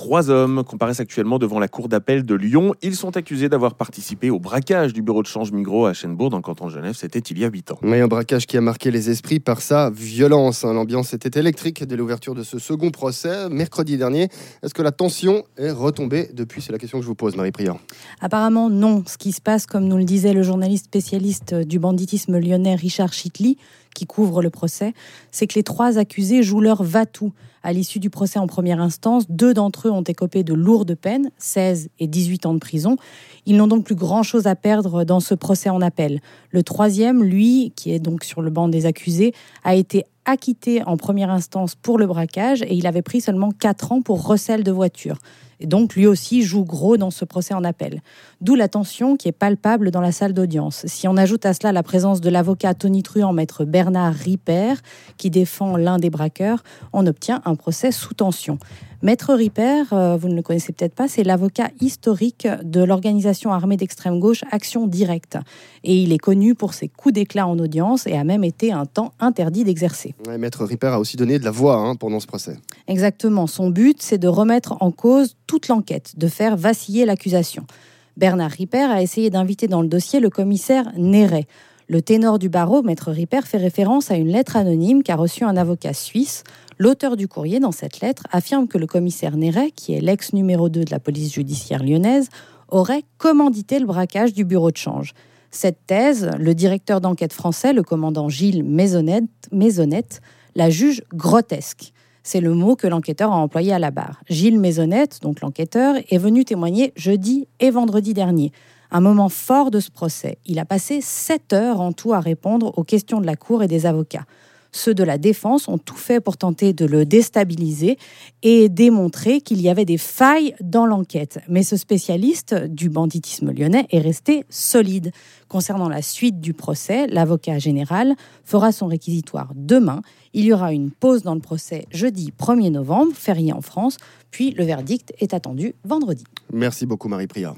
Trois hommes comparaissent actuellement devant la cour d'appel de Lyon. Ils sont accusés d'avoir participé au braquage du bureau de change Migros à Chenbourg dans le canton de Genève. C'était il y a huit ans. Mais un braquage qui a marqué les esprits par sa violence. Hein. L'ambiance était électrique dès l'ouverture de ce second procès mercredi dernier. Est-ce que la tension est retombée depuis? C'est la question que je vous pose, Marie Prieur. Apparemment non. Ce qui se passe, comme nous le disait le journaliste spécialiste du banditisme lyonnais Richard Chitli, qui couvre le procès, c'est que les trois accusés jouent leur va-tout. À l'issue du procès en première instance, deux d'entre eux ont écopé de lourdes peines, 16 et 18 ans de prison. Ils n'ont donc plus grand-chose à perdre dans ce procès en appel. Le troisième, lui, qui est donc sur le banc des accusés, a été acquitté en première instance pour le braquage et il avait pris seulement 4 ans pour recel de voiture. Et donc, lui aussi joue gros dans ce procès en appel. D'où la tension qui est palpable dans la salle d'audience. Si on ajoute à cela la présence de l'avocat Tony Truant, maître Bernard Ripper, qui défend l'un des braqueurs, on obtient un procès sous tension. Maître Ripper, euh, vous ne le connaissez peut-être pas, c'est l'avocat historique de l'organisation armée d'extrême gauche Action Directe. Et il est connu pour ses coups d'éclat en audience et a même été un temps interdit d'exercer. Maître Ripper a aussi donné de la voix hein, pendant ce procès. Exactement. Son but, c'est de remettre en cause toute l'enquête, de faire vaciller l'accusation. Bernard Ripper a essayé d'inviter dans le dossier le commissaire Néret. Le ténor du barreau, maître Ripper, fait référence à une lettre anonyme qu'a reçue un avocat suisse. L'auteur du courrier, dans cette lettre, affirme que le commissaire Néret, qui est l'ex numéro 2 de la police judiciaire lyonnaise, aurait commandité le braquage du bureau de change. Cette thèse, le directeur d'enquête français, le commandant Gilles Maisonnette, la juge grotesque. C'est le mot que l'enquêteur a employé à la barre. Gilles Maisonnette, donc l'enquêteur, est venu témoigner jeudi et vendredi dernier un moment fort de ce procès. Il a passé sept heures en tout à répondre aux questions de la Cour et des avocats. Ceux de la défense ont tout fait pour tenter de le déstabiliser et démontrer qu'il y avait des failles dans l'enquête. Mais ce spécialiste du banditisme lyonnais est resté solide. Concernant la suite du procès, l'avocat général fera son réquisitoire demain. Il y aura une pause dans le procès jeudi 1er novembre, férié en France, puis le verdict est attendu vendredi. Merci beaucoup Marie Priya.